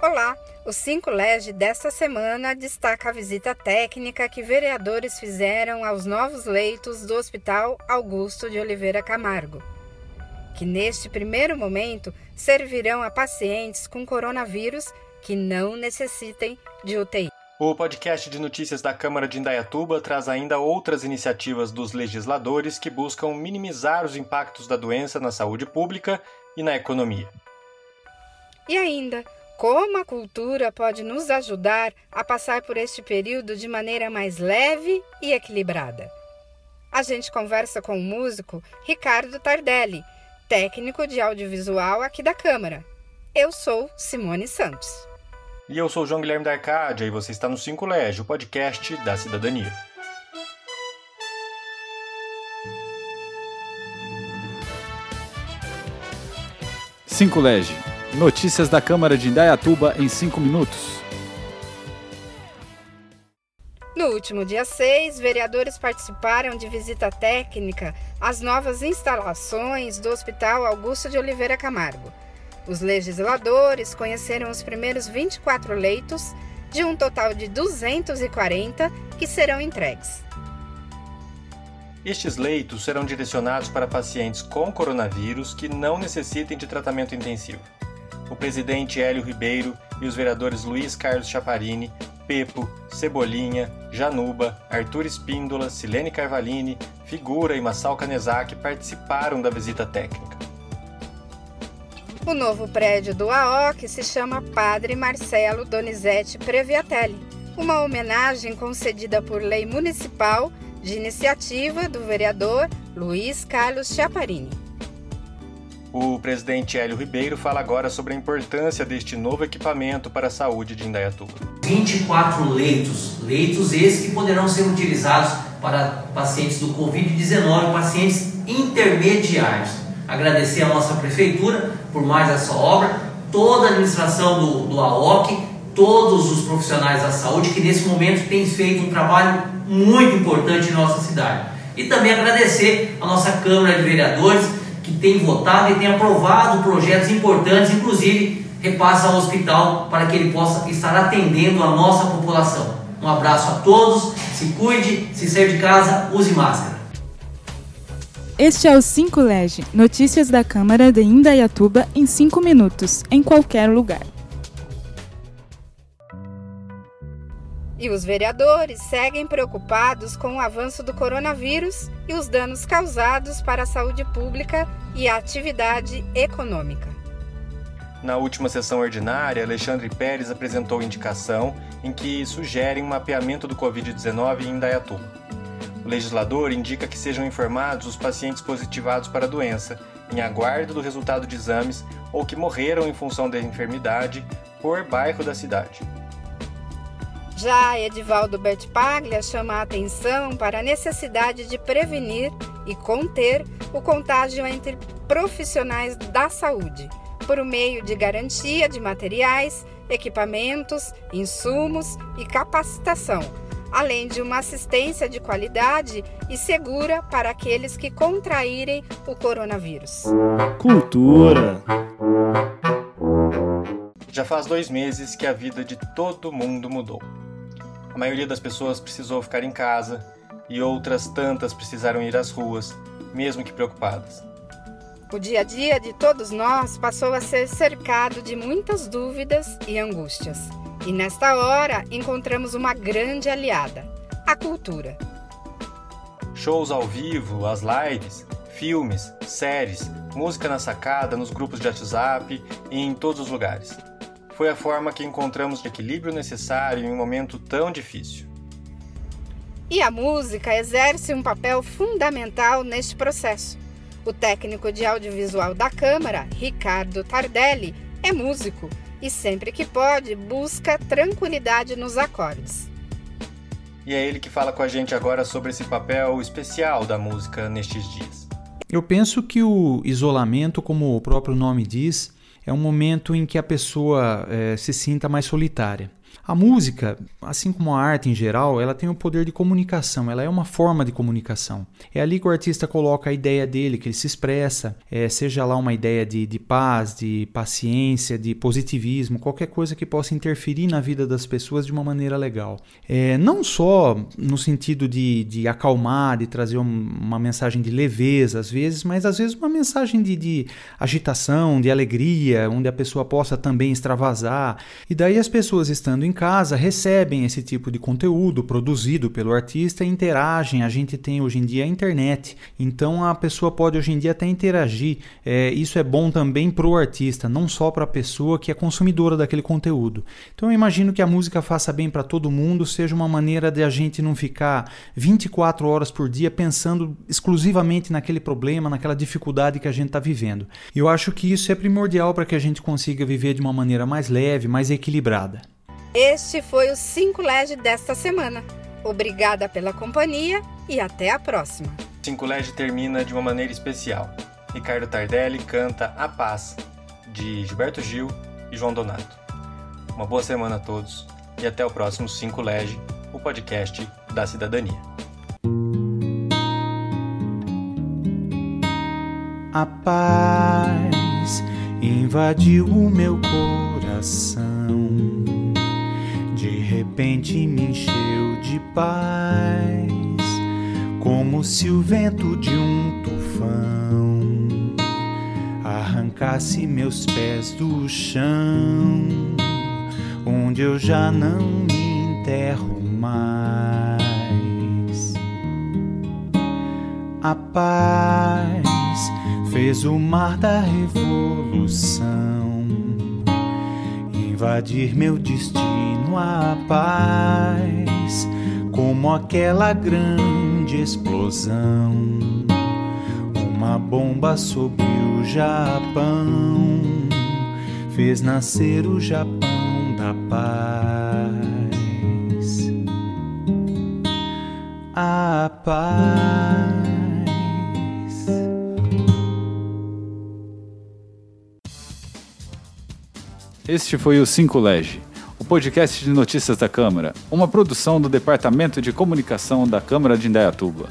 Olá! O 5 Lege desta semana destaca a visita técnica que vereadores fizeram aos novos leitos do Hospital Augusto de Oliveira Camargo, que neste primeiro momento servirão a pacientes com coronavírus que não necessitem de UTI. O podcast de notícias da Câmara de Indaiatuba traz ainda outras iniciativas dos legisladores que buscam minimizar os impactos da doença na saúde pública e na economia. E ainda, como a cultura pode nos ajudar a passar por este período de maneira mais leve e equilibrada. A gente conversa com o músico Ricardo Tardelli, técnico de audiovisual aqui da Câmara. Eu sou Simone Santos. E eu sou João Guilherme da Arcádia e você está no 5 Lege, o podcast da cidadania. Cinco Lege Notícias da Câmara de Indaiatuba em 5 minutos. No último dia 6, vereadores participaram de visita técnica às novas instalações do Hospital Augusto de Oliveira Camargo. Os legisladores conheceram os primeiros 24 leitos, de um total de 240 que serão entregues. Estes leitos serão direcionados para pacientes com coronavírus que não necessitem de tratamento intensivo o presidente Hélio Ribeiro e os vereadores Luiz Carlos Chaparini, Pepo, Cebolinha, Januba, Arthur Espíndola, Silene Carvalini, Figura e Massal Kanezaki participaram da visita técnica. O novo prédio do AOC se chama Padre Marcelo Donizete Previatelli, uma homenagem concedida por lei municipal de iniciativa do vereador Luiz Carlos Chaparini. O presidente Hélio Ribeiro fala agora sobre a importância deste novo equipamento para a saúde de Indaiatuba. 24 leitos, leitos esses que poderão ser utilizados para pacientes do Covid-19, pacientes intermediários. Agradecer a nossa prefeitura por mais essa obra, toda a administração do, do AOC, todos os profissionais da saúde que nesse momento têm feito um trabalho muito importante em nossa cidade. E também agradecer a nossa Câmara de Vereadores que tem votado e tem aprovado projetos importantes, inclusive repassa ao hospital para que ele possa estar atendendo a nossa população. Um abraço a todos, se cuide, se sair de casa, use máscara. Este é o 5 Lege, notícias da Câmara de Indaiatuba em 5 minutos, em qualquer lugar. E os vereadores seguem preocupados com o avanço do coronavírus e os danos causados para a saúde pública e a atividade econômica. Na última sessão ordinária, Alexandre Pérez apresentou indicação em que sugere um mapeamento do Covid-19 em Indaiatuba. O legislador indica que sejam informados os pacientes positivados para a doença, em aguardo do resultado de exames ou que morreram em função da enfermidade por bairro da cidade. Já Edivaldo Bertpaglia chama a atenção para a necessidade de prevenir e conter o contágio entre profissionais da saúde, por meio de garantia de materiais, equipamentos, insumos e capacitação, além de uma assistência de qualidade e segura para aqueles que contraírem o coronavírus. Cultura. Já faz dois meses que a vida de todo mundo mudou. A maioria das pessoas precisou ficar em casa e outras tantas precisaram ir às ruas, mesmo que preocupadas. O dia a dia de todos nós passou a ser cercado de muitas dúvidas e angústias. E nesta hora encontramos uma grande aliada: a cultura. Shows ao vivo, as lives, filmes, séries, música na sacada, nos grupos de WhatsApp e em todos os lugares. Foi a forma que encontramos de equilíbrio necessário em um momento tão difícil. E a música exerce um papel fundamental neste processo. O técnico de audiovisual da Câmara, Ricardo Tardelli, é músico e sempre que pode busca tranquilidade nos acordes. E é ele que fala com a gente agora sobre esse papel especial da música nestes dias. Eu penso que o isolamento, como o próprio nome diz, é um momento em que a pessoa é, se sinta mais solitária. A música, assim como a arte em geral, ela tem o poder de comunicação, ela é uma forma de comunicação. É ali que o artista coloca a ideia dele, que ele se expressa, é, seja lá uma ideia de, de paz, de paciência, de positivismo, qualquer coisa que possa interferir na vida das pessoas de uma maneira legal. É, não só no sentido de, de acalmar, de trazer uma mensagem de leveza às vezes, mas às vezes uma mensagem de, de agitação, de alegria, onde a pessoa possa também extravasar. E daí as pessoas estando em casa recebem esse tipo de conteúdo produzido pelo artista e interagem. A gente tem hoje em dia a internet, então a pessoa pode hoje em dia até interagir. É, isso é bom também para o artista, não só para a pessoa que é consumidora daquele conteúdo. Então eu imagino que a música faça bem para todo mundo, seja uma maneira de a gente não ficar 24 horas por dia pensando exclusivamente naquele problema, naquela dificuldade que a gente está vivendo. Eu acho que isso é primordial para que a gente consiga viver de uma maneira mais leve, mais equilibrada. Este foi o 5 Lege desta semana. Obrigada pela companhia e até a próxima. 5 Lege termina de uma maneira especial. Ricardo Tardelli canta A Paz, de Gilberto Gil e João Donato. Uma boa semana a todos e até o próximo 5 Lege, o podcast da cidadania. A paz invadiu o meu coração. Repente me encheu de paz, como se o vento de um tufão arrancasse meus pés do chão, onde eu já não me enterro mais. A paz fez o mar da revolução invadir meu destino a paz, como aquela grande explosão, uma bomba sobre o Japão, fez nascer o Japão da paz. A paz. Este foi o 5 Lege, o podcast de notícias da Câmara, uma produção do Departamento de Comunicação da Câmara de Indaiatuba.